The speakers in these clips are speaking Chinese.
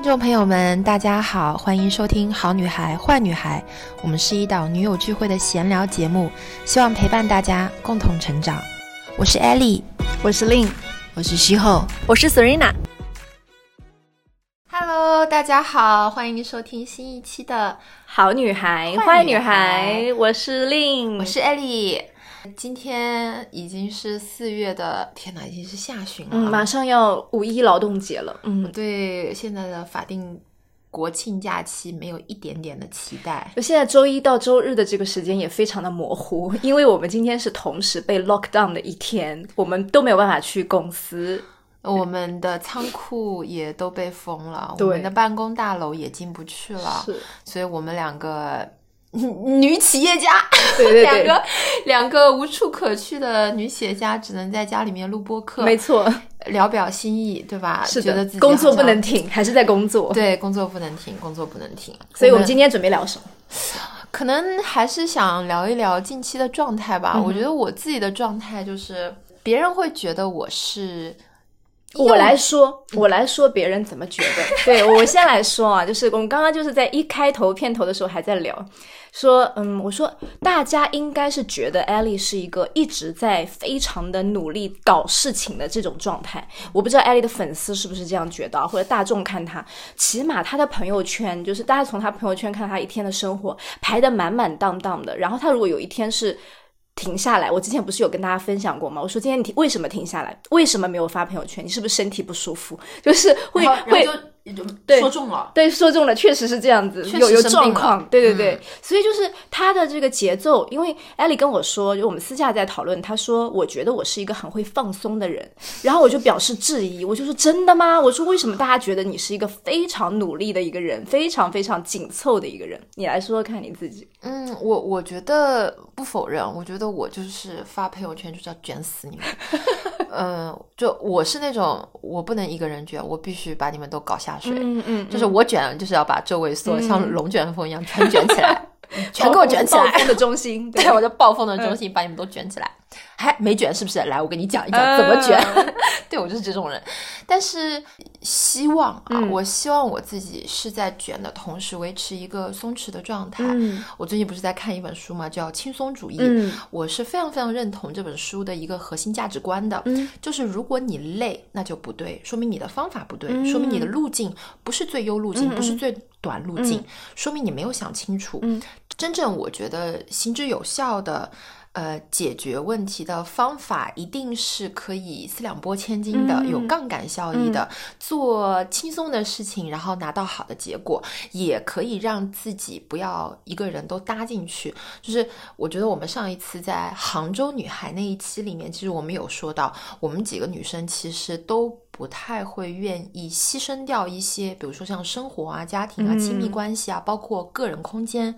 听众朋友们，大家好，欢迎收听《好女孩坏女孩》，我们是一档女友聚会的闲聊节目，希望陪伴大家共同成长。我是艾莉，我是 Lin，我是西后，我是 Serena。Hello，大家好，欢迎收听新一期的好女孩坏女孩，我是 Lin，我是艾莉。今天已经是四月的，天哪，已经是下旬了，马上要五一劳动节了。嗯，对现在的法定国庆假期没有一点点的期待。就现在周一到周日的这个时间也非常的模糊，因为我们今天是同时被 lock down 的一天，我们都没有办法去公司，我们的仓库也都被封了，我们的办公大楼也进不去了，是，所以我们两个。女企业家，对对对，两个两个无处可去的女企业家，只能在家里面录播客，没错，聊表心意，对吧？是的，工作不能停，还是在工作，对，工作不能停，工作不能停。所以我们今天准备聊什么？可能还是想聊一聊近期的状态吧。我觉得我自己的状态就是，别人会觉得我是。我来说，我来说，别人怎么觉得？对我先来说啊，就是我们刚刚就是在一开头片头的时候还在聊，说嗯，我说大家应该是觉得艾丽是一个一直在非常的努力搞事情的这种状态。我不知道艾丽的粉丝是不是这样觉得，或者大众看她，起码她的朋友圈就是大家从她朋友圈看她一天的生活排得满满当当的。然后她如果有一天是。停下来！我之前不是有跟大家分享过吗？我说今天你停，为什么停下来？为什么没有发朋友圈？你是不是身体不舒服？就是会会。说中了，对，说中了，确实是这样子，有有状况，对对对，所以就是他的这个节奏，因为艾丽跟我说，就我们私下在讨论，他说我觉得我是一个很会放松的人，然后我就表示质疑，我就说真的吗？我说为什么大家觉得你是一个非常努力的一个人，非常非常紧凑的一个人？你来说说看你自己。嗯，我我觉得不否认，我觉得我就是发朋友圈就是要卷死你们。嗯，就我是那种我不能一个人卷，我必须把你们都搞下水。嗯嗯，就是我卷，就是要把周围所有像龙卷风一样全卷起来，全给我卷起来。暴风的中心，对，我就暴风的中心，把你们都卷起来。还没卷是不是？来，我跟你讲一讲怎么卷。对我就是这种人，但是希望啊，我希望我自己是在卷的同时维持一个松弛的状态。我最近不是在看一本书嘛，叫《轻松主义》。我是非常非常认同这本书的一个核心价值观的，就是如果你累，那就不对，说明你的方法不对，说明你的路径不是最优路径，不是最短路径，说明你没有想清楚。真正我觉得行之有效的。呃，解决问题的方法一定是可以四两拨千斤的，有杠杆效益的，做轻松的事情，然后拿到好的结果，也可以让自己不要一个人都搭进去。就是我觉得我们上一次在杭州女孩那一期里面，其实我们有说到，我们几个女生其实都。不太会愿意牺牲掉一些，比如说像生活啊、家庭啊、亲密关系啊，包括个人空间。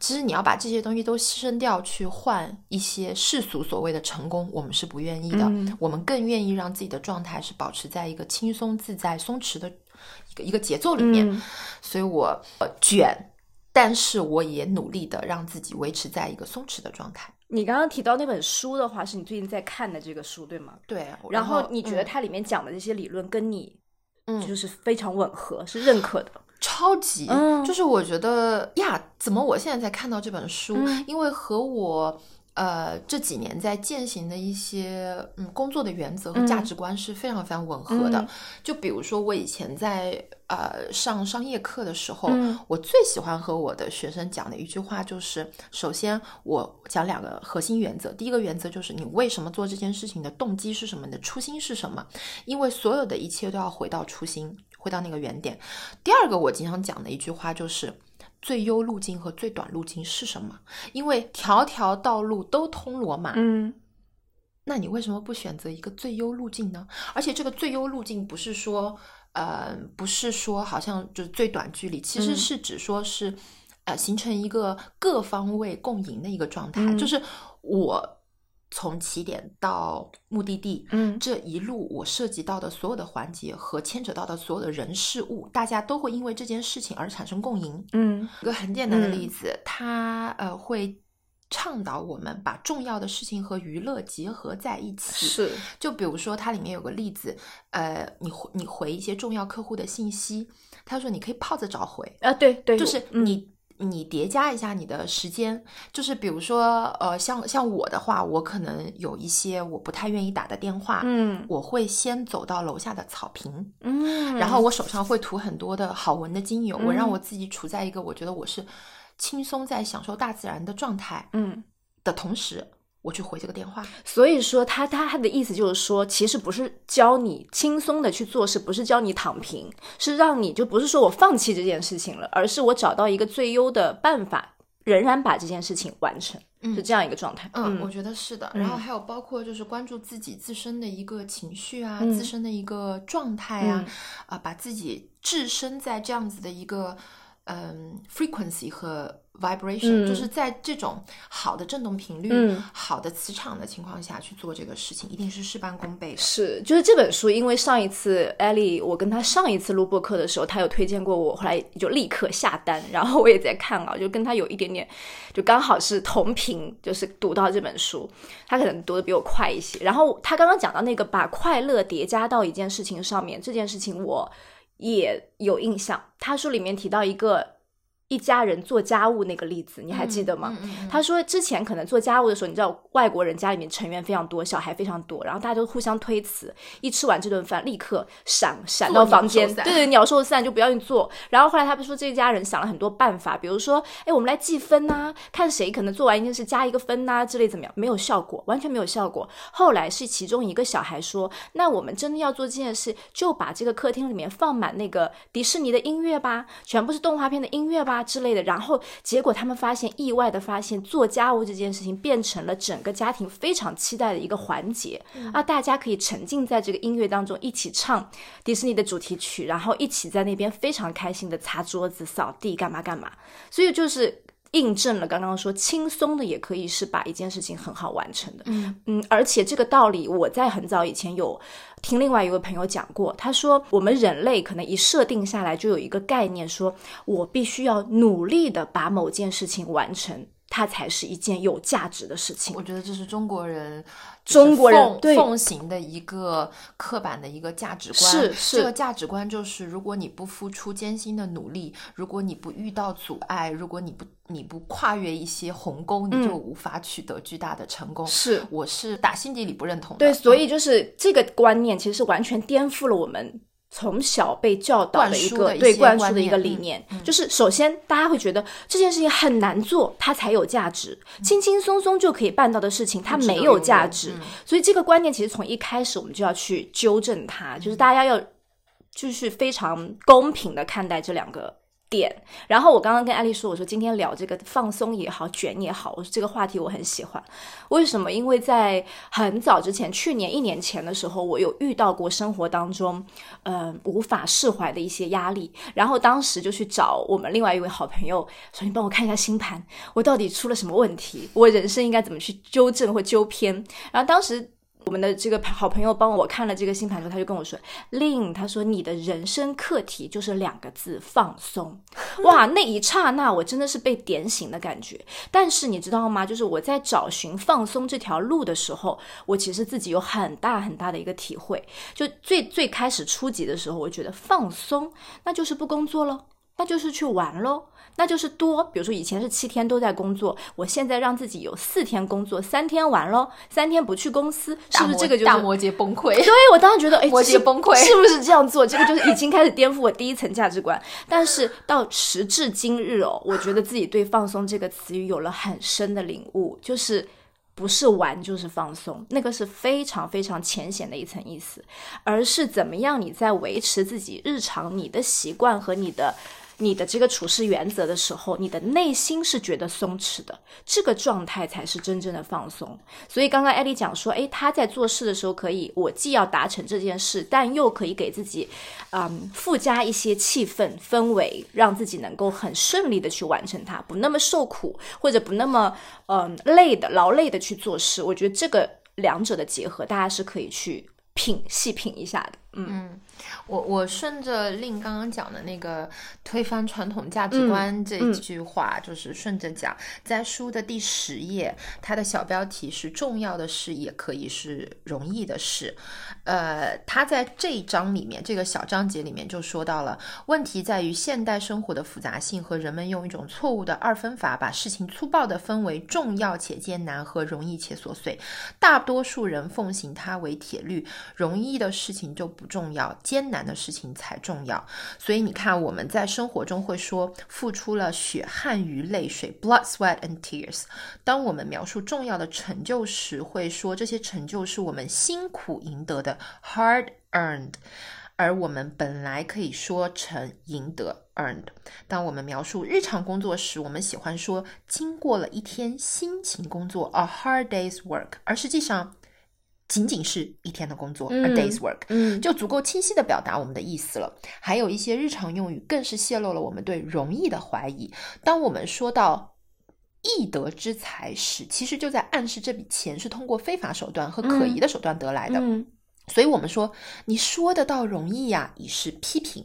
其实你要把这些东西都牺牲掉，去换一些世俗所谓的成功，我们是不愿意的。我们更愿意让自己的状态是保持在一个轻松自在、松弛的一个一个节奏里面。所以我卷，但是我也努力的让自己维持在一个松弛的状态。你刚刚提到那本书的话，是你最近在看的这个书，对吗？对。然后你觉得它里面讲的这些理论跟你，嗯，就是非常吻合，是认可的，超级。就是我觉得呀，怎么我现在才看到这本书？因为和我。呃，这几年在践行的一些嗯工作的原则和价值观是非常非常吻合的。就比如说，我以前在呃上商业课的时候，我最喜欢和我的学生讲的一句话就是：首先，我讲两个核心原则。第一个原则就是你为什么做这件事情的动机是什么，你的初心是什么？因为所有的一切都要回到初心，回到那个原点。第二个我经常讲的一句话就是。最优路径和最短路径是什么？因为条条道路都通罗马。嗯，那你为什么不选择一个最优路径呢？而且这个最优路径不是说，呃，不是说好像就是最短距离，其实是指说是，呃，形成一个各方位共赢的一个状态，就是我。从起点到目的地，嗯，这一路我涉及到的所有的环节和牵扯到的所有的人事物，大家都会因为这件事情而产生共赢。嗯，一个很简单的例子，它呃会倡导我们把重要的事情和娱乐结合在一起。是，就比如说它里面有个例子，呃，你回你回一些重要客户的信息，他说你可以泡着找回，啊，对对，就是嗯你。叠加一下你的时间，就是比如说，呃，像像我的话，我可能有一些我不太愿意打的电话，嗯我会先走到楼下的草坪，嗯，然后我手上会涂很多的好闻的精油，我让嗯我自己处在一个我觉得我是轻松在享受大自然的状态嗯。的同时，我去回这个电话。所以说他他他的意思就是说，其实不是教你轻松的去做事，不是教你躺平，是让你就不是说我放弃这件事情了，而是我找到一个最优的办法，仍然把这件事情完成，是这样一个状态。嗯，我觉得是的。嗯然后还有包括就是关注自己自身的一个情绪啊，嗯自身的一个状态啊，嗯啊、把自己置身在这样子的一个嗯 frequency 和 vibration，、嗯就是在这种好的振动频率、嗯好的磁场的情况下去做这个事情，一定是事半功倍的。是，就是这本书，因为上一次艾丽，我跟她上一次录播课的时候，她有推荐过我，后来就立刻下单，然后我也在看啊，就跟她有一点点，就刚好是同频，就是读到这本书，她可能读的比我快一些。然后她刚刚讲到那个把快乐叠加到一件事情上面，这件事情我也有印象。他书里面提到一个一家人做家务那个例子，你还记得吗？嗯嗯嗯他说之前可能做家务的时候，你知道外国人家里面成员非常多，小孩非常多，然后大家都互相推辞，一吃完这顿饭立刻闪闪到房间，对对，鸟兽散就不要你做。然后后来他们说这家人想了很多办法，比如说，哎，我们来计分呐、看谁可能做完一件事加一个分呐、之类怎么样，没有效果，完全没有效果。后来是其中一个小孩说，那我们真的要做这件事，就把这个客厅里面放满那个迪士尼的音乐吧，全部是动画片的音乐吧之类的。然后结果他们发现，意外的发现，做家务这件事情变成了整个家庭非常期待的一个环节、啊！大家可以沉浸在这个音乐当中，一起唱迪士尼的主题曲，然后一起在那边非常开心的擦桌子、扫地，干嘛干嘛。所以就是。印证了刚刚说轻松的也可以是把一件事情很好完成的，嗯。嗯，而且这个道理我在很早以前有听另外一位朋友讲过，他说我们人类可能一设定下来就有一个概念，说我必须要努力的把某件事情完成，它才是一件有价值的事情。我觉得这是中国人，中国人奉行的一个刻板的一个价值观。是是这个价值观就是，如果你不付出艰辛的努力，如果你不遇到阻碍，如果你不你不跨越一些鸿沟，你就无法取得巨大的成功。嗯是我是打心底里不认同的。对，所嗯以就是这个观念，其实是完全颠覆了我们从小被教导的一个对灌输的一个观念嗯理念。就是首先大家会觉得这件事情很难做，它才有价值；轻轻松松就可以办到的事情，它没有价值。嗯所以这个观念其实从一开始我们就要去纠正它，就是大家要就是非常公平的看待这两个点。然后我刚刚跟艾丽说，我说今天聊这个放松也好，卷也好，我说这个话题我很喜欢。为什么？因为在很早之前，去年一年前的时候，我有遇到过生活当中，嗯、无法释怀的一些压力。然后当时就去找我们另外一位好朋友，说：“你帮我看一下星盘，我到底出了什么问题？我人生应该怎么去纠正或纠偏？”然后当时。我们的这个好朋友帮我看了这个星盘之后，他就跟我说：“令他说你的人生课题就是两个字放松。”哇，那一刹那我真的是被点醒的感觉。但是你知道吗？就是我在找寻放松这条路的时候，我其实自己有很大很大的一个体会。就最最开始初级的时候，我觉得放松那就是不工作了，那就是去玩喽。那就是多，比如说以前是七天都在工作，我现在让自己有四天工作，三天玩喽，三天不去公司，是不是这个就是大摩羯崩溃？对我当时觉得，哎，摩是羯崩溃是不是这样做？这个就是已经开始颠覆我第一层价值观。但是到时至今日哦，我觉得自己对放松这个词语有了很深的领悟，就是。不是玩就是放松，那个是非常非常浅显的一层意思，而是怎么样你在维持自己日常你的习惯和你的你的这个处事原则的时候，你的内心是觉得松弛的，这个状态才是真正的放松。所以刚刚艾丽讲说，诶，她在做事的时候可以，我既要达成这件事，但又可以给自己，嗯，附加一些气氛氛围，让自己能够很顺利的去完成它，不那么受苦，或者不那么嗯累的劳累的去做事。我觉得这个两者的结合，大家是可以去品细品一下的。嗯，我我顺着令刚刚讲的那个推翻传统价值观这句话，就是顺着讲，在书的第十页，它的小标题是“重要的事也可以是容易的事”。呃，他在这一章里面，这个小章节里面就说到了，问题在于现代生活的复杂性和人们用一种错误的二分法，把事情粗暴的分为重要且艰难和容易且琐碎。大多数人奉行它为铁律，容易的事情就不重要，艰难的事情才重要。所以你看，我们在生活中会说付出了血汗与泪水 （blood, sweat and tears）。当我们描述重要的成就时，会说这些成就是我们辛苦赢得的 （hard earned）。而我们本来可以说成赢得 （earned）。当我们描述日常工作时，我们喜欢说经过了一天辛勤工作 （a hard day's work），而实际上。仅仅是一天的工作，a day's work，嗯，就足够清晰的表达我们的意思了。还有一些日常用语，更是泄露了我们对容易的怀疑。当我们说到易得之财时，其实就在暗示这笔钱是通过非法手段和可疑的手段得来的。嗯所以，我们说你说的倒容易呀，以示批评。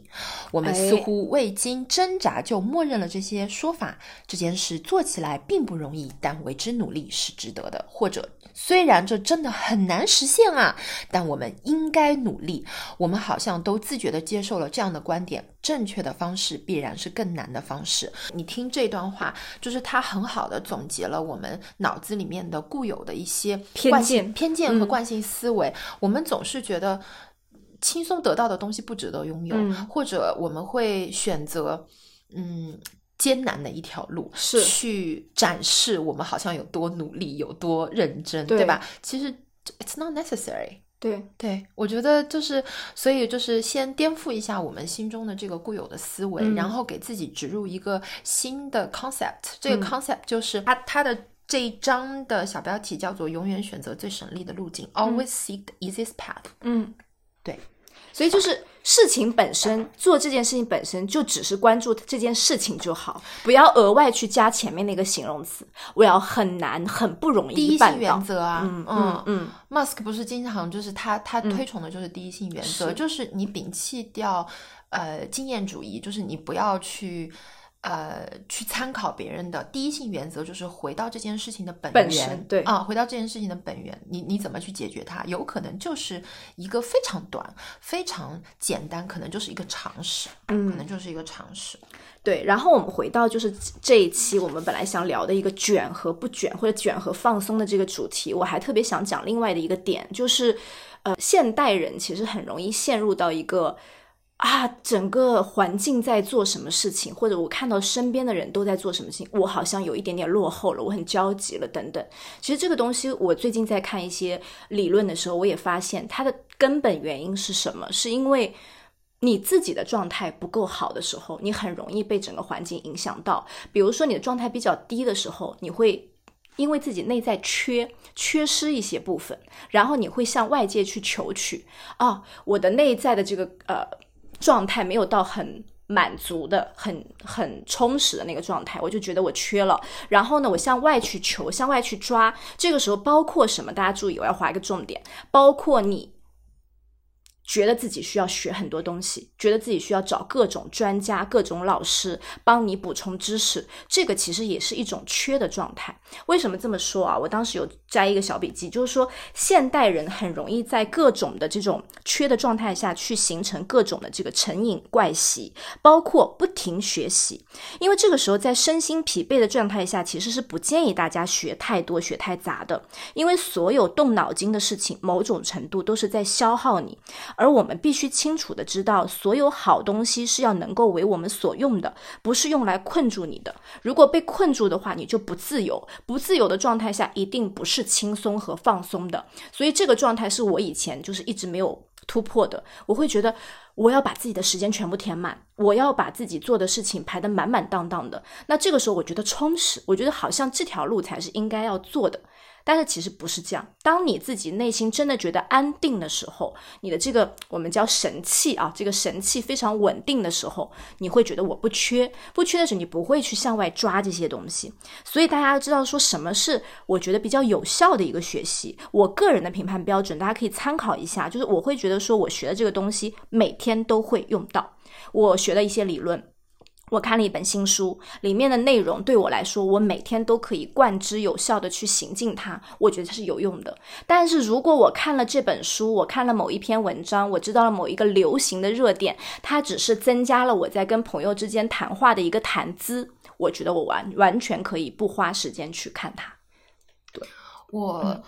我们似乎未经挣扎就默认了这些说法。这件事做起来并不容易，但为之努力是值得的。或者，虽然这真的很难实现啊，但我们应该努力。我们好像都自觉地接受了这样的观点：正确的方式必然是更难的方式。你听这段话，就是他很好的总结了我们脑子里面的固有的一些偏见、偏见和惯性思维。我们总是觉得轻松得到的东西不值得拥有，嗯或者我们会选择嗯艰难的一条路，是去展示我们好像有多努力、有多认真，对对吧？其实 it's not necessary。对，对，我觉得就是，所以就是先颠覆一下我们心中的这个固有的思维，嗯然后给自己植入一个新的 concept。这个嗯 concept 就是它它的这一章的小标题叫做“永远选择最省力的路径 ”，always seek the easiest path。嗯，对，所以就是事情本身，做这件事情本身就只是关注这件事情就好，不要额外去加前面那个形容词。我要很难、很不容易第一性原。则啊，嗯嗯嗯，Musk 不是经常就是他他推崇的就是第一性原则，是就是你摒弃掉呃经验主义，就是你不要去呃去参考别人的第一性原则，就是回到这件事情的本本源，身对啊，回到这件事情的本源，你你怎么去解决它？有可能就是一个非常短、非常简单，可能就是一个常识，嗯可能就是一个常识。对，然后我们回到就是这一期我们本来想聊的一个卷和不卷或者卷和放松的这个主题，我还特别想讲另外的一个点，就是呃，现代人其实很容易陷入到一个。啊，整个环境在做什么事情，或者我看到身边的人都在做什么事情，我好像有一点点落后了，我很焦急了，等等。其实这个东西，我最近在看一些理论的时候，我也发现它的根本原因是什么？是因为你自己的状态不够好的时候，你很容易被整个环境影响到。比如说你的状态比较低的时候，你会因为自己内在缺缺失一些部分，然后你会向外界去求取啊，我的内在的这个呃状态没有到很。满足的、很很充实的那个状态，我就觉得我缺了。然后呢，我向外去求，向外去抓。这个时候包括什么？大家注意，我要划一个重点，包括你觉得自己需要学很多东西，觉得自己需要找各种专家、各种老师帮你补充知识，这个其实也是一种缺的状态。为什么这么说啊？我当时有摘一个小笔记，就是说现代人很容易在各种的这种缺的状态下去形成各种的这个成瘾怪习，包括不停学习。因为这个时候在身心疲惫的状态下，其实是不建议大家学太多、学太杂的，因为所有动脑筋的事情，某种程度都是在消耗你。而我们必须清楚的知道，所有好东西是要能够为我们所用的，不是用来困住你的。如果被困住的话，你就不自由。不自由的状态下，一定不是轻松和放松的。所以这个状态是我以前就是一直没有突破的。我会觉得我要把自己的时间全部填满，我要把自己做的事情排得满满当当的。那这个时候，我觉得充实，我觉得好像这条路才是应该要做的。但是其实不是这样。当你自己内心真的觉得安定的时候，你的这个我们叫神气啊，这个神气非常稳定的时候，你会觉得我不缺，不缺的时候，你不会去向外抓这些东西。所以大家要知道说什么是我觉得比较有效的一个学习。我个人的评判标准，大家可以参考一下，就是我会觉得说我学的这个东西每天都会用到，我学的一些理论。我看了一本新书，里面的内容对我来说，我每天都可以贯之有效的去行进它，我觉得它是有用的。但是如果我看了这本书，我看了某一篇文章，我知道了某一个流行的热点，它只是增加了我在跟朋友之间谈话的一个谈资，我觉得我完完全可以不花时间去看它。对我。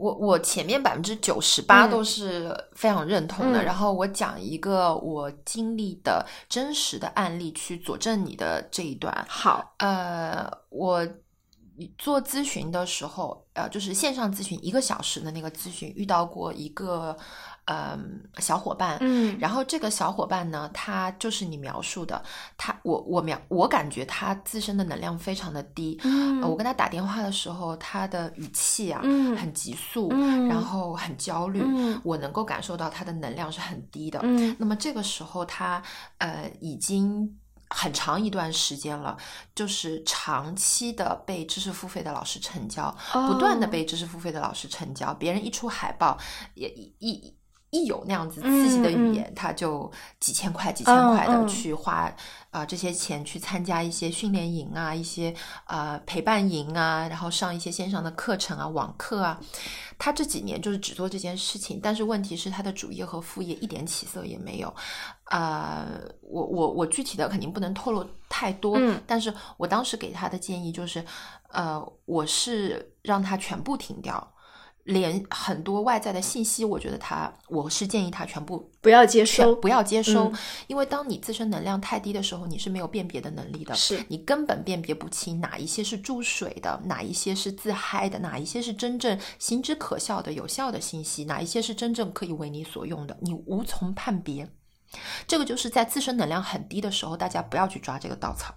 我我前面百分之九十八都是非常认同的，然后我讲一个我经历的真实的案例去佐证你的这一段。好，呃，我做咨询的时候，呃，就是线上咨询一个小时的那个咨询，遇到过一个。嗯，小伙伴，嗯，然后这个小伙伴呢，他就是你描述的，他，我我描，我感觉他自身的能量非常的低，嗯，我跟他打电话的时候，他的语气啊，嗯，很急速，嗯，然后很焦虑，嗯，我能够感受到他的能量是很低的，嗯，那么这个时候他，呃，已经很长一段时间了，就是长期的被知识付费的老师成交，不断的被知识付费的老师成交，别人一出海报，也一。一有那样子刺激的语言，他就几千块、几千块的去花啊这些钱去参加一些训练营啊、一些呃陪伴营啊，然后上一些线上的课程啊、网课啊。他这几年就是只做这件事情，但是问题是他的主业和副业一点起色也没有。呃，我我我具体的肯定不能透露太多，但是我当时给他的建议就是，呃，我是让他全部停掉。连很多外在的信息，我觉得他，我是建议他全部不要接收，不要接收，因为当你自身能量太低的时候，你是没有辨别的能力的，是你根本辨别不清哪一些是注水的，哪一些是自嗨的，哪一些是真正行之可效的有效的信息，哪一些是真正可以为你所用的，你无从判别。这个就是在自身能量很低的时候，大家不要去抓这个稻草。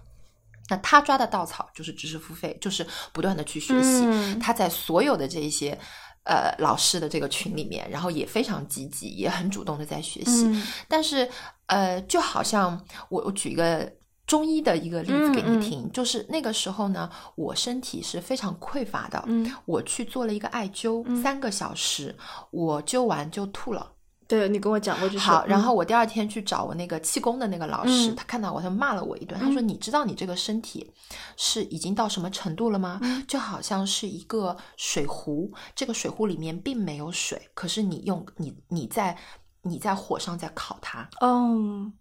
那他抓的稻草就是知识付费，就是不断的去学习。他在所有的这一些。呃，老师的这个群里面，然后也非常积极，也很主动的在学习。但是，呃，就好像我我举一个中医的一个例子给你听，就是那个时候呢，我身体是非常匮乏的，我去做了一个艾灸，三个小时，我灸完就吐了。对你跟我讲过，就是好。然后我第二天去找我那个气功的那个老师，他看到我，他骂了我一顿。他说：“你知道你这个身体是已经到什么程度了吗？就好像是一个水壶，这个水壶里面并没有水，可是你用你你在你在火上在烤它。”哦。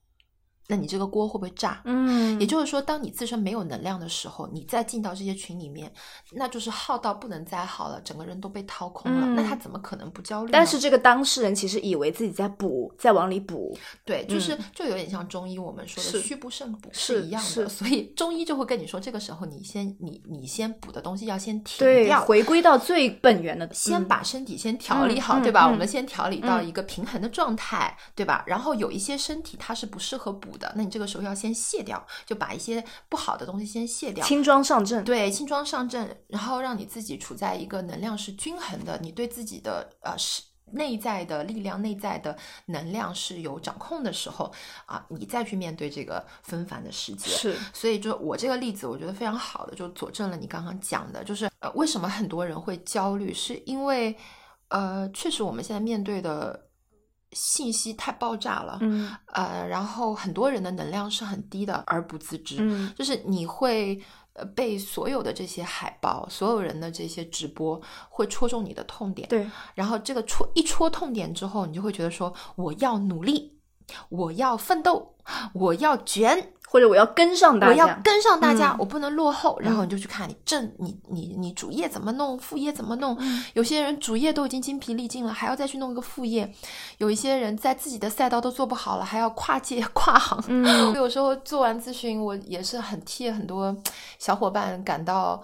那你这个锅会不会炸？嗯，也就是说，当你自身没有能量的时候，你再进到这些群里面，那就是耗到不能再耗了，整个人都被掏空了。那他怎么可能不焦虑？但是这个当事人其实以为自己在补，在往里补。对，就是就有点像中医我们说的虚不胜补是一样的。所以中医就会跟你说，这个时候你先你你先补的东西要先停掉，回归到最本源的，先把身体先调理好，对吧？我们先调理到一个平衡的状态，对吧？然后有一些身体它是不适合补。的，那你这个时候要先卸掉，就把一些不好的东西先卸掉，轻装上阵。对，轻装上阵，然后让你自己处在一个能量是均衡的，你对自己的呃是内在的力量、内在的能量是有掌控的时候啊，你再去面对这个纷繁的世界。是，所以就我这个例子，我觉得非常好的，就佐证了你刚刚讲的，就是呃，为什么很多人会焦虑，是因为呃，确实我们现在面对的。信息太爆炸了，嗯，呃，然后很多人的能量是很低的，而不自知，嗯，就是你会呃被所有的这些海报，所有人的这些直播会戳中你的痛点，对，然后这个戳一戳痛点之后，你就会觉得说我要努力，我要奋斗，我要卷。或者我要跟上大家，我要跟上大家，我不能落后。然后你就去看你正你你你主业怎么弄，副业怎么弄。有些人主业都已经精疲力尽了，还要再去弄一个副业。有一些人在自己的赛道都做不好了，还要跨界 跨行。嗯，有时候做完咨询，我也是很替很多小伙伴感到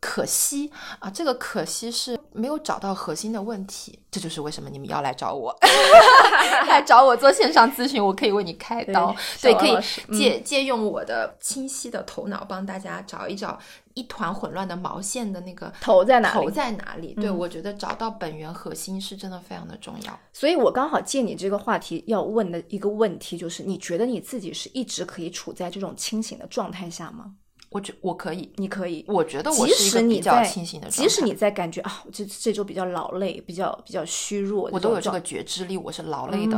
可惜啊，这个可惜是没有找到核心的问题，这就是为什么你们要来找我，来找我做线上咨询，我可以为你开刀，对，可以借借用我的清晰的头脑帮大家找一找一团混乱的毛线的那个头在哪里？头在哪里？对，我觉得找到本源核心是真的非常的重要。所以我刚好借你这个话题要问的一个问题就是：你觉得你自己是一直可以处在这种清醒的状态下吗？我觉我可以，你可以。我觉得我是一个比较清醒的即使你在感觉啊，这这周比较劳累，比较比较虚弱，我都有这个觉知力，我是劳累的，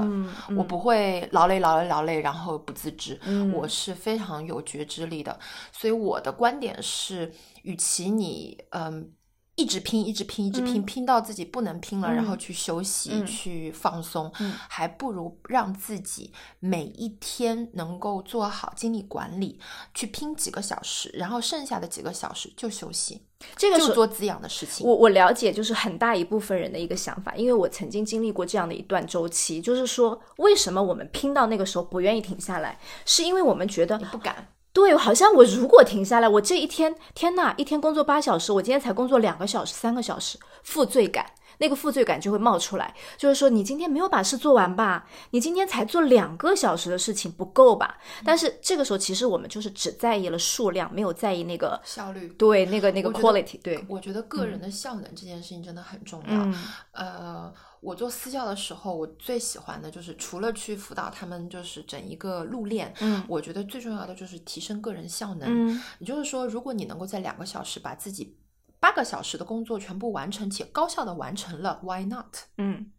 我不会劳累劳累劳累，然后不自知，我是非常有觉知力的。所以我的观点是，与其你嗯。一直拼，一直拼，一直拼，拼到自己不能拼了，然后去休息，去放松，还不如让自己每一天能够做好精力管理，去拼几个小时，然后剩下的几个小时就休息，这个是做滋养的事情。我我了解，就是很大一部分人的一个想法，因为我曾经经历过这样的一段周期，就是说，为什么我们拼到那个时候不愿意停下来，是因为我们觉得不敢。对，好像我如果停下来，我这一天，天呐，一天工作八小时，我今天才工作两个小时、三个小时，负罪感，那个负罪感就会冒出来，就是说你今天没有把事做完吧？你今天才做两个小时的事情不够吧？但是这个时候，其实我们就是只在意了数量，没有在意那个效率。对，那个那个 quality。对，我觉得个人的效能这件事情真的很重要。呃。我做私教的时候，我最喜欢的就是除了去辅导他们，就是整一个路练。嗯，我觉得最重要的就是提升个人效能。嗯，也就是说，如果你能够在两个小时把自己八个小时的工作全部完成且高效的完成了，Why not？嗯，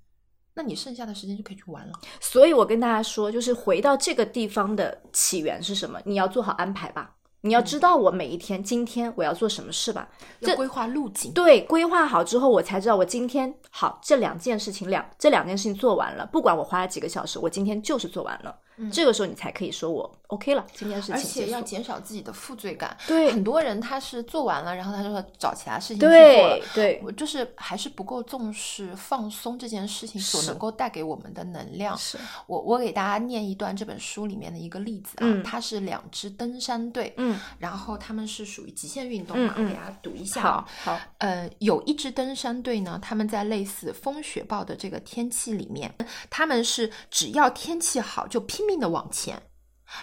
那你剩下的时间就可以去玩了。所以我跟大家说，就是回到这个地方的起源是什么？你要做好安排吧。你要知道我每一天，今天我要做什么事吧？这规划路径。对，规划好之后，我才知道我今天好这两件事情，两这两件事情做完了，不管我花了几个小时，我今天就是做完了。这个时候你才可以说我 OK 了，今天事情而且要减少自己的负罪感。对，很多人他是做完了，然后他就说找其他事情去做了。对，我就是还是不够重视放松这件事情所能够带给我们的能量。是我我给大家念一段这本书里面的一个例子啊，它是两支登山队，嗯，然后他们是属于极限运动嘛，我给大家读一下。好，好，呃，有一支登山队呢，他们在类似风雪暴的这个天气里面，他们是只要天气好就拼命的往前。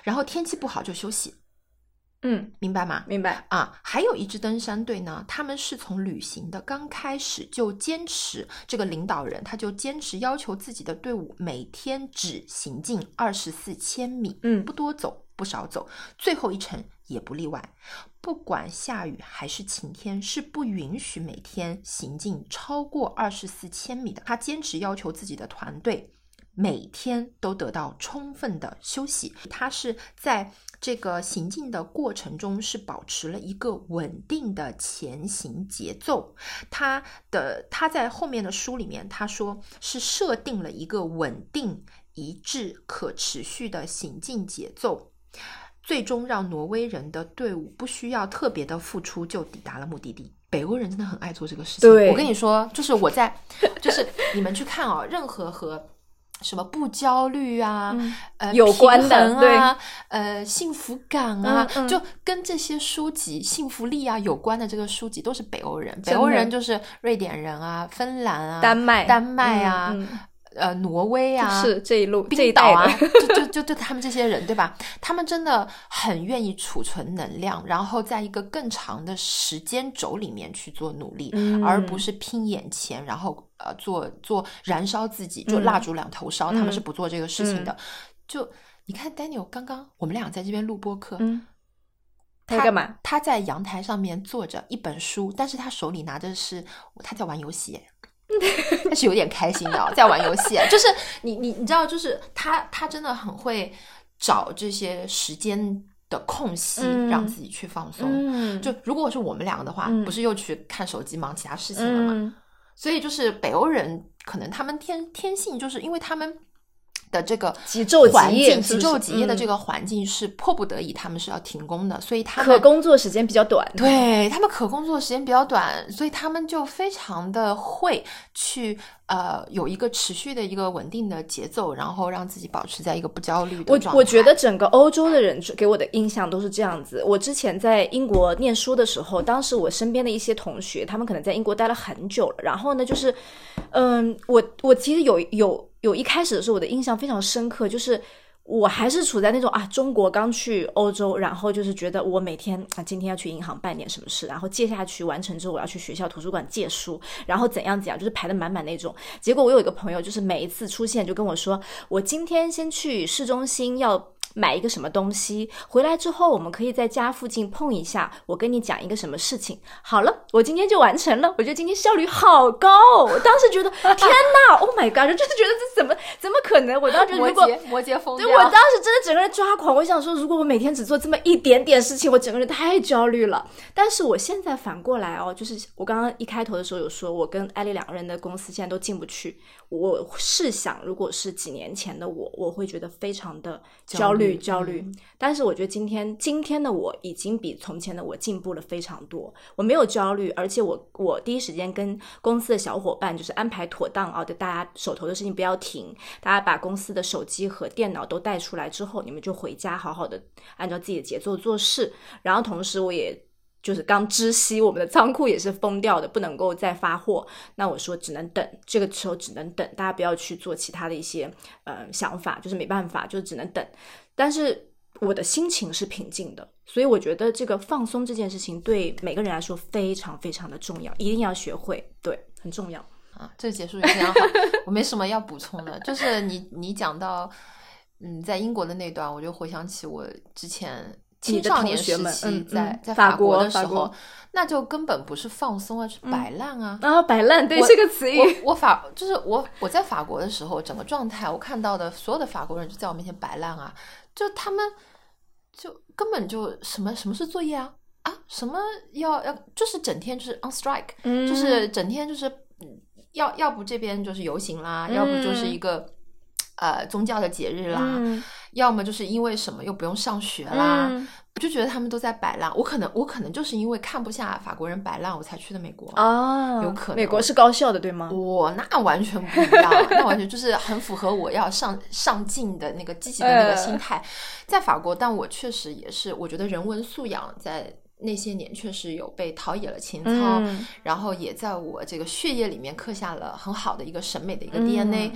然后天气不好就休息，嗯，明白吗？明白啊。还有一支登山队呢，他们是从旅行的刚开始就坚持，这个领导人他就坚持要求自己的队伍每天只行进二十四千米，嗯，不多走，不少走，最后一程也不例外。不管下雨还是晴天，是不允许每天行进超过二十四千米的。他坚持要求自己的团队。每天都得到充分的休息，他是在这个行进的过程中是保持了一个稳定的前行节奏。他的他在后面的书里面他说是设定了一个稳定、一致、可持续的行进节奏，最终让挪威人的队伍不需要特别的付出就抵达了目的地。北欧人真的很爱做这个事情。我跟你说，就是我在，就是你们去看啊，任何和。什么不焦虑啊？呃，有关的啊，呃，幸福感啊，就跟这些书籍、幸福力啊有关的这个书籍，都是北欧人。北欧人就是瑞典人啊，芬兰啊，丹麦、丹麦啊。呃，挪威啊，是这一路冰岛啊，就就就对他们这些人，对吧？他们真的很愿意储存能量，然后在一个更长的时间轴里面去做努力，而不是拼眼前，然后呃做做燃烧自己，就蜡烛两头烧。他们是不做这个事情的。就你看，Daniel 刚刚我们俩在这边录播课，他干嘛？他在阳台上面坐着一本书，但是他手里拿着是他在玩游戏。他是有点开心的，在玩游戏。就是你你你知道，就是他他真的很会找这些时间的空隙，让自己去放松。就如果是我们两个的话，不是又去看手机忙其他事情了吗？所以就是北欧人，可能他们天天性就是因为他们。的这个极昼环极夜境，极是不是昼极夜的嗯这个环境是迫不得已，他们是要停工的，所以他可工作时间比较短。对他们可工作时间比较短，所以他们就非常的会去呃有一个持续的一个稳定的节奏，然后让自己保持在一个不焦虑的我状态。我觉得整个欧洲的人给我的印象都是这样子。我之前在英国念书的时候，当时我身边的一些同学，他们可能在英国待了很久了，然后呢，就是，嗯，我我其实有有有一开始的时候，我的印象非常深刻，就是。我还是处在那种啊，中国刚去欧洲，然后就是觉得我每天啊，今天要去银行办点什么事，然后接下去完成之后，我要去学校图书馆借书，然后怎样怎样，就是排的满满那种。结果我有一个朋友，就是每一次出现就跟我说，我今天先去市中心要。买一个什么东西，回来之后我们可以在家附近碰一下。我跟你讲一个什么事情，好了，我今天就完成了。我觉得今天效率好高，哦我当时觉得天哪，Oh my god！就是觉得这怎么怎么可能？我当时觉得摩如果羯摩羯疯对我当时真的整个人抓狂，我想说，如果我每天只做这么一点点事情，我整个人太焦虑了。但是我现在反过来哦，就是我刚刚一开头的时候有说，我跟艾丽两个人的公司现在都进不去。我试想，如果是几年前的我，我会觉得非常的焦虑焦虑。嗯但是我觉得今天今天的我已经比从前的我进步了非常多。我没有焦虑，而且我我第一时间跟公司的小伙伴就是安排妥当啊，就大家手头的事情不要停，大家把公司的手机和电脑都带出来之后，你们就回家好好的按照自己的节奏做事。然后同时我也。就是刚知悉我们的仓库也是封掉的，不能够再发货。那我说只能等，这个时候只能等，大家不要去做其他的一些呃想法，就是没办法，就只能等。但是我的心情是平静的，所以我觉得这个放松这件事情对每个人来说非常非常的重要，一定要学会，对，很重要。啊，这个结束也非常好，我没什么要补充的，就是你你讲到嗯，在英国的那段，我就回想起我之前。青少年时期在嗯法国国的时候，那就根本不是放松啊，是摆烂啊。啊，摆烂，对我这个词语，我我法就是我我在法国的时候，整个状态我看到的所有的法国人就在我面前摆烂啊，就他们就根本就什么什么是作业啊？啊什么要要就是整天就是 on strike，、嗯。就是整天就是嗯要要不这边就是游行啦，要不就是一个呃宗教的节日啦，嗯要么就是因为什么又不用上学啦，嗯我就觉得他们都在摆烂。我可能我可能就是因为看不下法国人摆烂，我才去的美国。啊，有可能美国是高校的，对吗？我那完全不一样，那完全就是很符合我要上上进的那个积极的那个心态。在法国，但我确实也是，我觉得人文素养在那些年确实有被陶冶了情操，嗯然后也在我这个血液里面刻下了很好的一个审美的一个 DNA，、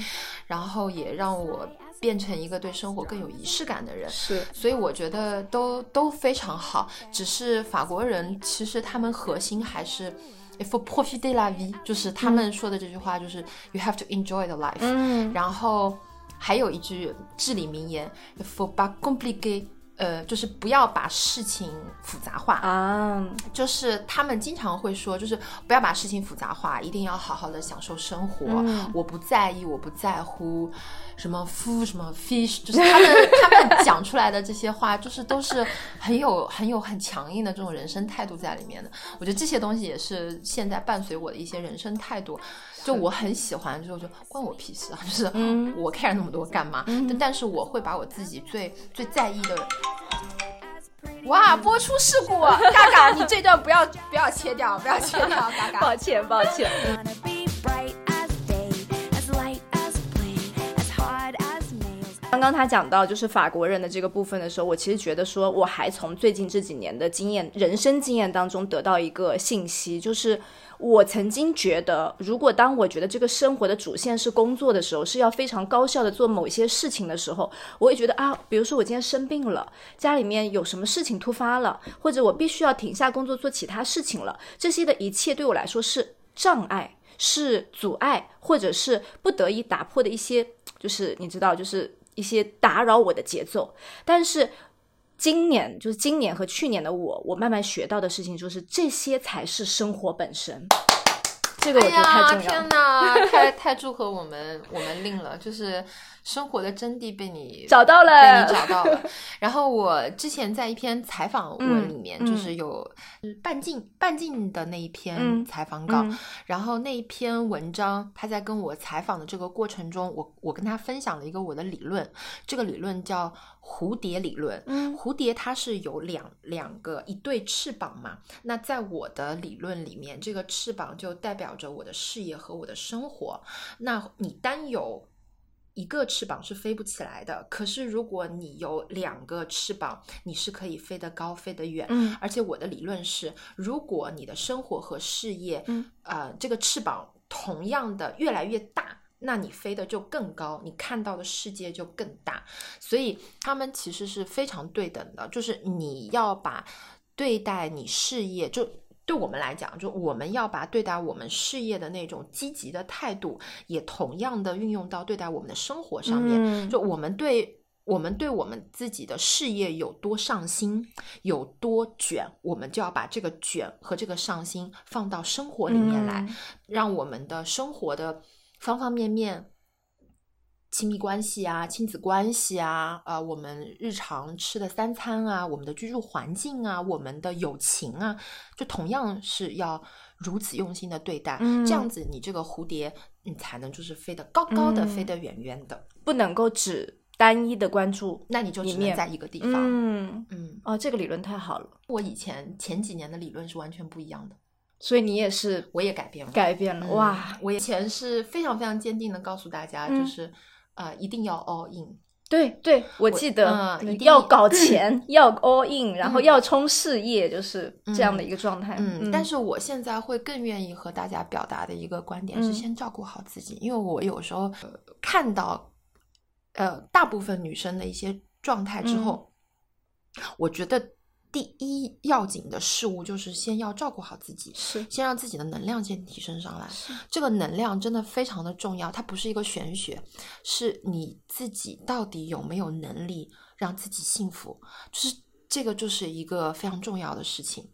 然后也让我变成一个对生活更有仪式感的人。是，所以我觉得都都非常好，只是法国人其实他们核心还是 il faut profiter la vie，就是他们说的这句话就是 you have to enjoy the life，、嗯。然后还有一句至理名言 il faut pas compliquer，呃，就是不要把事情复杂化，啊，就是他们经常会说，就是不要把事情复杂化，一定要好好的享受生活。嗯。我不在意，我不在乎，什么夫什么 fish，就是他们 他们讲出来的这些话，就是都是很有很有很强硬的这种人生态度在里面的。我觉得这些东西也是现在伴随我的一些人生态度。就我很喜欢，就是我就关我屁事啊，就是嗯我 care 那么多干嘛？但但是我会把我自己最最在意的。哇！播出事故，嘎嘎，你这段不要不要切掉，不要切掉，嘎嘎。抱 歉抱歉。刚刚他讲到就是法国人的这个部分的时候，我其实觉得说，我还从最近这几年的经验、人生经验当中得到一个信息，就是我曾经觉得，如果当我觉得这个生活的主线是工作的时候，是要非常高效的做某一些事情的时候，我会觉得啊，比如说我今天生病了，家里面有什么事情突发了，或者我必须要停下工作做其他事情了，这些的一切对我来说是障碍。是阻碍，或者是不得已打破的一些，就是你知道，就是一些打扰我的节奏。但是今年，就是今年和去年的我，我慢慢学到的事情就是，这些才是生活本身。这个我觉得太重要天了。哪，太太祝贺我们我们令了，就是生活的真谛被你 找到了被你找到了。然后我之前在一篇采访文里面，嗯就是有半径半径的那一篇嗯采访稿，嗯然后那一篇文章，他在跟我采访的这个过程中，我我跟他分享了一个我的理论，这个理论叫蝴蝶理论。嗯蝴蝶它是有两两个一对翅膀嘛，那在我的理论里面，这个翅膀就代表着我的事业和我的生活。那你单有一个翅膀是飞不起来的，可是如果你有两个翅膀，你是可以飞得高、飞得远。嗯而且我的理论是，如果你的生活和事业，嗯呃，这个翅膀同样的越来越大，那你飞得就更高，你看到的世界就更大。所以他们其实是非常对等的，就是你要把对待你事业就。对我们来讲，就我们要把对待我们事业的那种积极的态度，也同样的运用到对待我们的生活上面。嗯就我们对我们对我们自己的事业有多上心，有多卷，我们就要把这个卷和这个上心放到生活里面来，嗯让我们的生活的方方面面。亲密关系啊，亲子关系啊，呃，我们日常吃的三餐啊，我们的居住环境啊，我们的友情啊，就同样是要如此用心的对待，嗯这样子你这个蝴蝶，你才能就是飞得高高的，嗯飞得远远的。不能够只单一的关注那你就只能在一个地方。嗯，嗯，哦，这个理论太好了，我以前前几年的理论是完全不一样的，所以你也是我也改变了。改变了、嗯哇！我以前是非常非常坚定的告诉大家，嗯就是呃，一定要 all in。对对，我我记得、嗯一定要搞钱，要 all in，然后嗯要冲事业，就是这样的一个状态。嗯，但是我现在会更愿意和大家表达的一个观点是，嗯先照顾好自己，因为我有时候、呃看到呃大部分女生的一些状态之后，我觉得第一要紧的事物就是先要照顾好自己，是先让自己的能量先提升上来。是这个能量真的非常的重要，它不是一个玄学，是你自己到底有没有能力让自己幸福，就是这个就是一个非常重要的事情。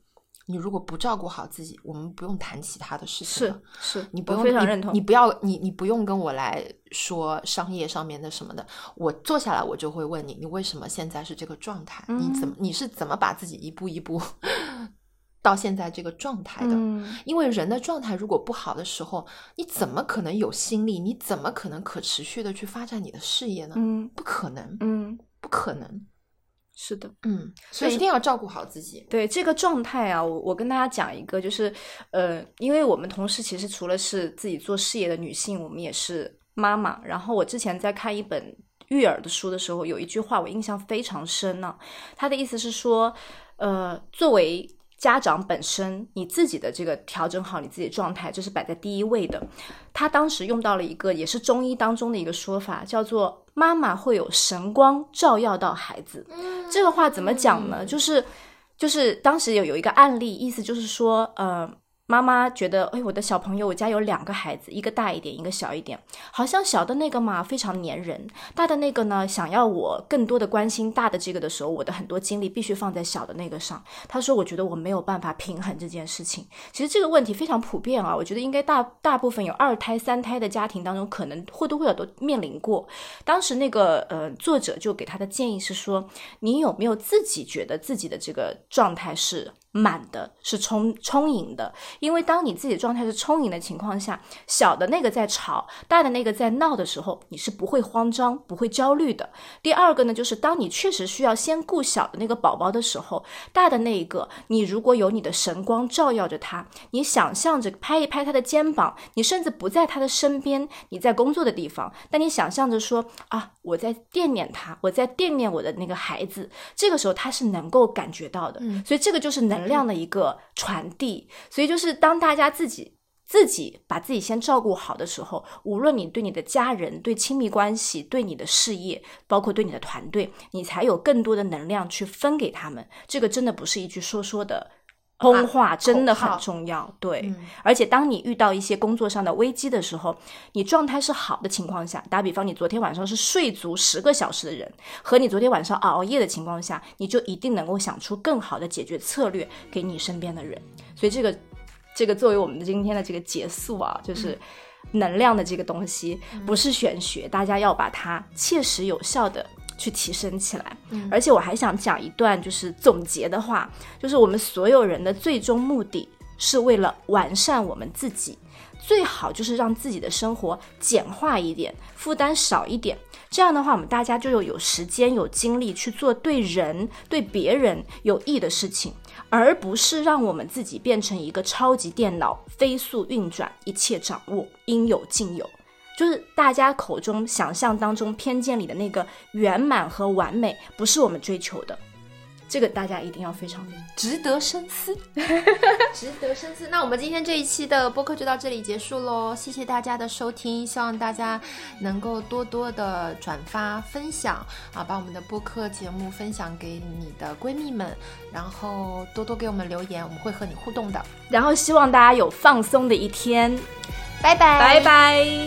你如果不照顾好自己，我们不用谈其他的事情了是。是，你不用非常你认同。你不要你你不用跟我来说商业上面的什么的，我坐下来我就会问你，你为什么现在是这个状态？你怎嗯么你是怎么把自己一步一步 到现在这个状态的？嗯因为人的状态如果不好的时候，你怎么可能有心力？你怎么可能可持续的去发展你的事业呢？嗯不可能，嗯，不可能。是的。嗯，所以一定要照顾好自己。对这个状态啊，我我跟大家讲一个，就是呃，因为我们同事其实除了是自己做事业的女性，我们也是妈妈。然后我之前在看一本育儿的书的时候，有一句话我印象非常深呢、他的意思是说，呃，作为家长本身，你自己的这个调整好你自己的状态，这是摆在第一位的。他当时用到了一个也是中医当中的一个说法，叫做“妈妈会有神光照耀到孩子”。这个话怎么讲呢？就是就是当时有有一个案例，意思就是说，呃，妈妈觉得，哎，我的小朋友，我家有两个孩子，一个大一点，一个小一点，好像小的那个嘛非常粘人，大的那个呢想要我更多的关心大的这个的时候，我的很多精力必须放在小的那个上。他说，我觉得我没有办法平衡这件事情。其实这个问题非常普遍啊，我觉得应该大大部分有二胎、三胎的家庭当中，可能或多或少都面临过。当时那个呃作者就给他的建议是说，你有没有自己觉得自己的这个状态是满的，是充充盈的？因为当你自己的状态是充盈的情况下，小的那个在吵，大的那个在闹的时候，你是不会慌张、不会焦虑的。第二个呢，就是当你确实需要先顾小的那个宝宝的时候，大的那一个，你如果有你的神光照耀着他，你想象着拍一拍他的肩膀，你甚至不在他的身边，你在工作的地方，但你想象着说啊，我在惦念他，我在惦念我的那个孩子，这个时候他是能够感觉到的，嗯所以这个就是能量的一个传递。所以就是当大家自己。自己把自己先照顾好的时候，无论你对你的家人、对亲密关系、对你的事业，包括对你的团队，你才有更多的能量去分给他们。这个真的不是一句说说的空话，真的很重要。对，嗯而且当你遇到一些工作上的危机的时候，你状态是好的情况下，打比方，你昨天晚上是睡足十个小时的人，和你昨天晚上熬夜的情况下，你就一定能够想出更好的解决策略给你身边的人。所以这个这个作为我们的今天的这个结束啊，就是能量的这个东西不是玄学，大家要把它切实有效的去提升起来。而且我还想讲一段就是总结的话，就是我们所有人的最终目的是为了完善我们自己。最好就是让自己的生活简化一点，负担少一点。这样的话，我们大家就有有时间、有精力去做对人、对别人有益的事情，而不是让我们自己变成一个超级电脑，飞速运转，一切掌握，应有尽有。就是大家口中想象当中偏见里的那个圆满和完美，不是我们追求的。这个大家一定要非常值得深思，值得深思。那我们今天这一期的播客就到这里结束喽，谢谢大家的收听，希望大家能够多多的转发分享啊，把我们的播客节目分享给你的闺蜜们，然后多多给我们留言，我们会和你互动的。然后希望大家有放松的一天，拜拜。